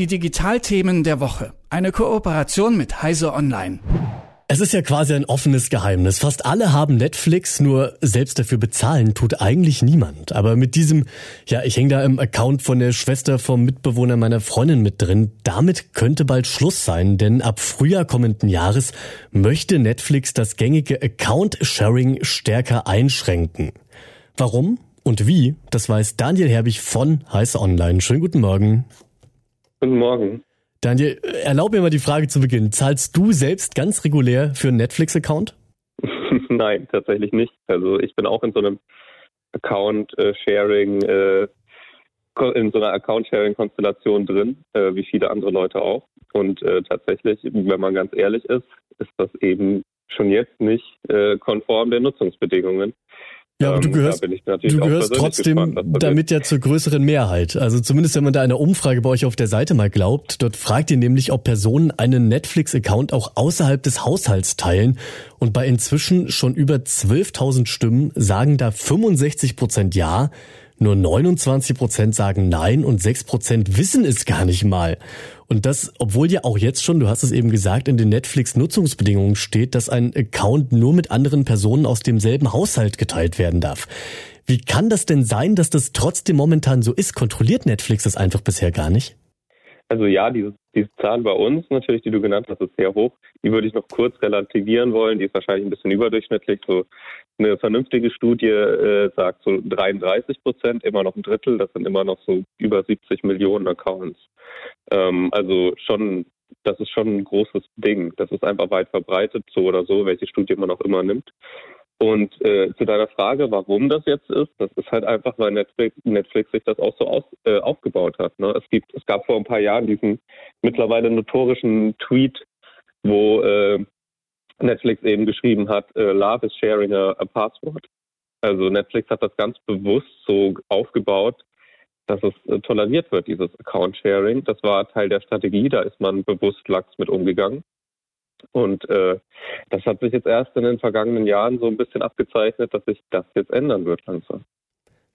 Die Digitalthemen der Woche. Eine Kooperation mit Heise Online. Es ist ja quasi ein offenes Geheimnis. Fast alle haben Netflix, nur selbst dafür bezahlen tut eigentlich niemand. Aber mit diesem, ja, ich hänge da im Account von der Schwester vom Mitbewohner meiner Freundin mit drin, damit könnte bald Schluss sein, denn ab Frühjahr kommenden Jahres möchte Netflix das gängige Account-Sharing stärker einschränken. Warum und wie, das weiß Daniel Herbig von Heiß Online. Schönen guten Morgen. Guten Morgen. Daniel, erlaub mir mal die Frage zu Beginn. Zahlst du selbst ganz regulär für einen Netflix-Account? Nein, tatsächlich nicht. Also ich bin auch in so einem Account-Sharing, äh, in so einer Account-Sharing-Konstellation drin, äh, wie viele andere Leute auch. Und äh, tatsächlich, wenn man ganz ehrlich ist, ist das eben schon jetzt nicht äh, konform der Nutzungsbedingungen. Ja, aber du ähm, gehörst, du gehörst trotzdem gespannt, damit ja zur größeren Mehrheit. Also zumindest wenn man da einer Umfrage bei euch auf der Seite mal glaubt, dort fragt ihr nämlich, ob Personen einen Netflix-Account auch außerhalb des Haushalts teilen. Und bei inzwischen schon über 12.000 Stimmen sagen da 65 Prozent ja, nur 29 Prozent sagen nein und 6 Prozent wissen es gar nicht mal. Und das, obwohl ja auch jetzt schon, du hast es eben gesagt, in den Netflix-Nutzungsbedingungen steht, dass ein Account nur mit anderen Personen aus demselben Haushalt geteilt werden darf. Wie kann das denn sein, dass das trotzdem momentan so ist? Kontrolliert Netflix das einfach bisher gar nicht? Also ja, diese, diese Zahl bei uns natürlich, die du genannt hast, ist sehr hoch. Die würde ich noch kurz relativieren wollen. Die ist wahrscheinlich ein bisschen überdurchschnittlich. So eine vernünftige Studie äh, sagt so 33 Prozent, immer noch ein Drittel. Das sind immer noch so über 70 Millionen Accounts. Ähm, also schon, das ist schon ein großes Ding. Das ist einfach weit verbreitet, so oder so, welche Studie man auch immer nimmt. Und äh, zu deiner Frage, warum das jetzt ist, das ist halt einfach, weil Netflix, Netflix sich das auch so aus, äh, aufgebaut hat. Ne? Es gibt, es gab vor ein paar Jahren diesen mittlerweile notorischen Tweet, wo äh, Netflix eben geschrieben hat, äh, Love is sharing a, a password. Also Netflix hat das ganz bewusst so aufgebaut, dass es äh, toleriert wird, dieses Account-Sharing. Das war Teil der Strategie, da ist man bewusst lax mit umgegangen. Und äh, das hat sich jetzt erst in den vergangenen Jahren so ein bisschen abgezeichnet, dass sich das jetzt ändern wird langsam.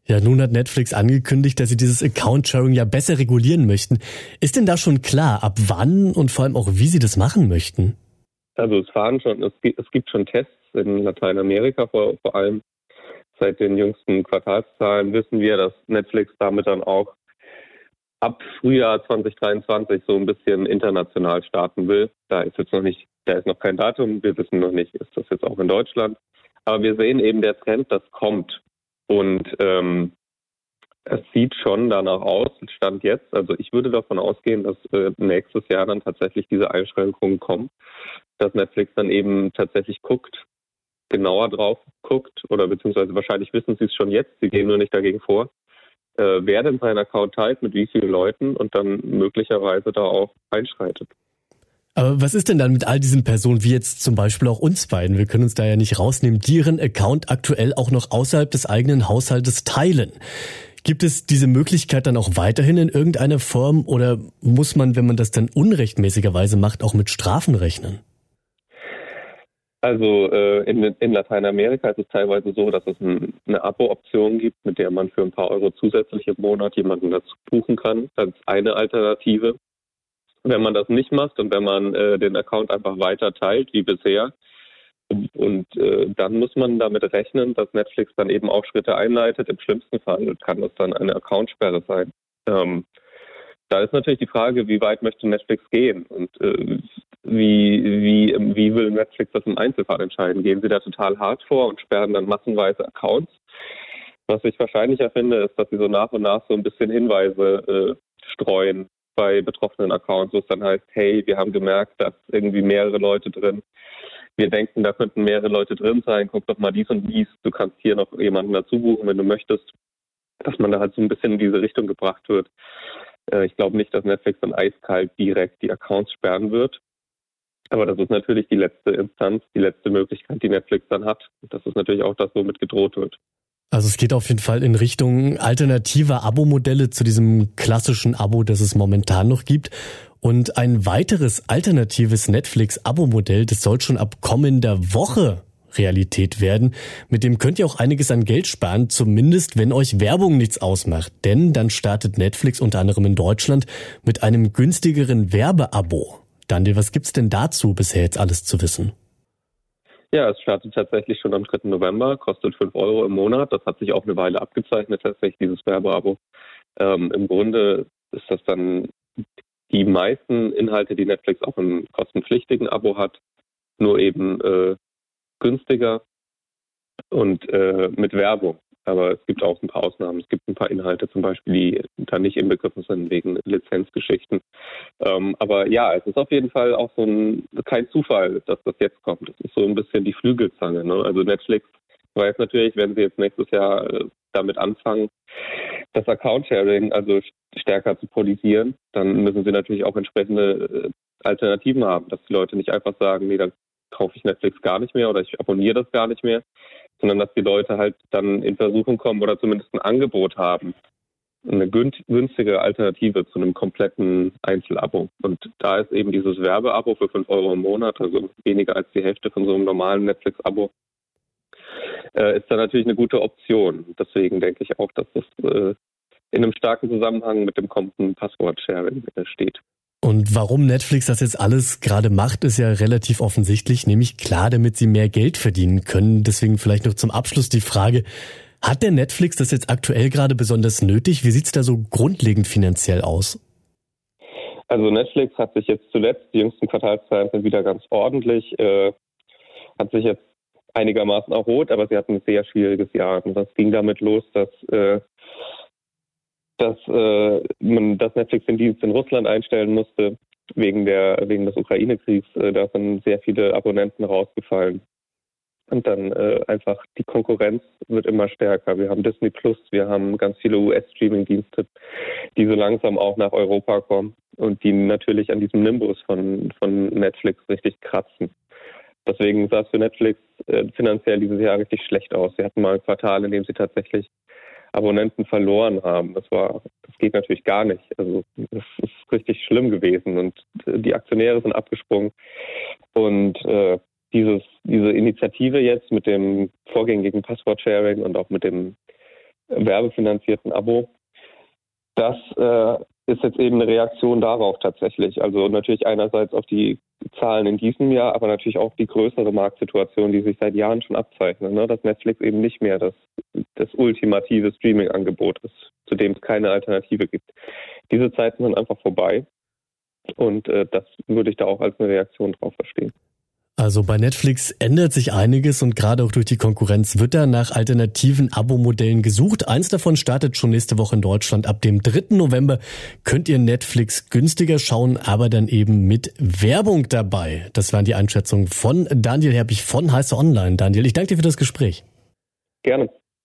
Ja, nun hat Netflix angekündigt, dass sie dieses Account-Sharing ja besser regulieren möchten. Ist denn da schon klar, ab wann und vor allem auch wie sie das machen möchten? Also es fahren schon, es gibt, es gibt schon Tests in Lateinamerika vor, vor allem. Seit den jüngsten Quartalszahlen wissen wir, dass Netflix damit dann auch ab Frühjahr 2023 so ein bisschen international starten will. Da ist jetzt noch nicht da ist noch kein Datum. Wir wissen noch nicht, ist das jetzt auch in Deutschland. Aber wir sehen eben der Trend, das kommt. Und ähm, es sieht schon danach aus, Stand jetzt. Also ich würde davon ausgehen, dass äh, nächstes Jahr dann tatsächlich diese Einschränkungen kommen, dass Netflix dann eben tatsächlich guckt, genauer drauf guckt oder beziehungsweise wahrscheinlich wissen sie es schon jetzt, sie gehen nur nicht dagegen vor, äh, wer denn seinen Account teilt, mit wie vielen Leuten und dann möglicherweise da auch einschreitet. Aber was ist denn dann mit all diesen Personen, wie jetzt zum Beispiel auch uns beiden? Wir können uns da ja nicht rausnehmen, die ihren Account aktuell auch noch außerhalb des eigenen Haushaltes teilen. Gibt es diese Möglichkeit dann auch weiterhin in irgendeiner Form oder muss man, wenn man das dann unrechtmäßigerweise macht, auch mit Strafen rechnen? Also äh, in, in, Lateinamerika ist es teilweise so, dass es ein, eine Abo-Option gibt, mit der man für ein paar Euro zusätzlich im Monat jemanden dazu buchen kann. Das ist eine Alternative. Wenn man das nicht macht und wenn man äh, den Account einfach weiter teilt wie bisher, und äh, dann muss man damit rechnen, dass Netflix dann eben auch Schritte einleitet. Im schlimmsten Fall kann das dann eine Accountsperre sein. Ähm, da ist natürlich die Frage, wie weit möchte Netflix gehen und äh, wie, wie, wie will Netflix das im Einzelfall entscheiden? Gehen sie da total hart vor und sperren dann massenweise Accounts? Was ich wahrscheinlicher finde, ist, dass sie so nach und nach so ein bisschen Hinweise äh, streuen, bei betroffenen Accounts, wo es dann heißt, hey, wir haben gemerkt, dass irgendwie mehrere Leute drin. Wir denken, da könnten mehrere Leute drin sein. Guck doch mal dies und dies. Du kannst hier noch jemanden dazu buchen, wenn du möchtest. Dass man da halt so ein bisschen in diese Richtung gebracht wird. Äh, ich glaube nicht, dass Netflix dann eiskalt direkt die Accounts sperren wird. Aber das ist natürlich die letzte Instanz, die letzte Möglichkeit, die Netflix dann hat. Das ist natürlich auch das, womit gedroht wird. Also es geht auf jeden Fall in Richtung alternativer Abo-Modelle zu diesem klassischen Abo, das es momentan noch gibt. Und ein weiteres alternatives Netflix-Abo-Modell, das soll schon ab kommender Woche Realität werden. Mit dem könnt ihr auch einiges an Geld sparen, zumindest wenn euch Werbung nichts ausmacht. Denn dann startet Netflix unter anderem in Deutschland mit einem günstigeren Werbeabo. Daniel, was gibt's denn dazu bisher jetzt alles zu wissen? Ja, es startet tatsächlich schon am 3. November, kostet 5 Euro im Monat. Das hat sich auch eine Weile abgezeichnet, tatsächlich dieses Werbeabo. Ähm, Im Grunde ist das dann die meisten Inhalte, die Netflix auch im kostenpflichtigen Abo hat, nur eben äh, günstiger und äh, mit Werbung. Aber es gibt auch ein paar Ausnahmen. Es gibt ein paar Inhalte zum Beispiel, die da nicht inbegriffen sind wegen Lizenzgeschichten. Ähm, aber ja, es ist auf jeden Fall auch so ein, kein Zufall, dass das jetzt kommt. Das ist so ein bisschen die Flügelzange. Ne? Also Netflix weiß natürlich, wenn sie jetzt nächstes Jahr äh, damit anfangen, das Account-Sharing also stärker zu politisieren, dann müssen sie natürlich auch entsprechende äh, Alternativen haben, dass die Leute nicht einfach sagen, nee, dann kaufe ich Netflix gar nicht mehr oder ich abonniere das gar nicht mehr, sondern dass die Leute halt dann in Versuchung kommen oder zumindest ein Angebot haben, eine günstige Alternative zu einem kompletten Einzelabo. Und da ist eben dieses Werbeabo für 5 Euro im Monat, also weniger als die Hälfte von so einem normalen Netflix-Abo, äh, ist da natürlich eine gute Option. Deswegen denke ich auch, dass das äh, in einem starken Zusammenhang mit dem kommenden Passwort-Sharing äh, steht. Und warum Netflix das jetzt alles gerade macht, ist ja relativ offensichtlich, nämlich klar, damit sie mehr Geld verdienen können. Deswegen vielleicht noch zum Abschluss die Frage, hat der Netflix das jetzt aktuell gerade besonders nötig? Wie sieht es da so grundlegend finanziell aus? Also Netflix hat sich jetzt zuletzt, die jüngsten Quartalszahlen sind wieder ganz ordentlich, äh, hat sich jetzt einigermaßen erholt, aber sie hatten ein sehr schwieriges Jahr. Und das ging damit los, dass äh, dass äh, man das Netflix den Dienst in Russland einstellen musste wegen der wegen des Ukraine-Kriegs. Äh, da sind sehr viele Abonnenten rausgefallen. Und dann äh, einfach die Konkurrenz wird immer stärker. Wir haben Disney Plus, wir haben ganz viele US-Streaming-Dienste, die so langsam auch nach Europa kommen und die natürlich an diesem Nimbus von, von Netflix richtig kratzen. Deswegen sah es für Netflix äh, finanziell dieses Jahr richtig schlecht aus. Sie hatten mal ein Quartal, in dem sie tatsächlich Abonnenten verloren haben. Das war, das geht natürlich gar nicht. Also das ist richtig schlimm gewesen und äh, die Aktionäre sind abgesprungen und äh, dieses, diese Initiative jetzt mit dem vorgängigen Passwort-Sharing und auch mit dem werbefinanzierten Abo, das äh, ist jetzt eben eine Reaktion darauf tatsächlich. Also natürlich einerseits auf die Zahlen in diesem Jahr, aber natürlich auch die größere Marktsituation, die sich seit Jahren schon abzeichnet, ne? dass Netflix eben nicht mehr das, das ultimative Streaming-Angebot ist, zu dem es keine Alternative gibt. Diese Zeiten sind einfach vorbei und äh, das würde ich da auch als eine Reaktion drauf verstehen. Also bei Netflix ändert sich einiges und gerade auch durch die Konkurrenz wird da nach alternativen Abo-Modellen gesucht. Eins davon startet schon nächste Woche in Deutschland. Ab dem 3. November könnt ihr Netflix günstiger schauen, aber dann eben mit Werbung dabei. Das waren die Einschätzungen von Daniel Herbig von Heiße Online. Daniel, ich danke dir für das Gespräch. Gerne.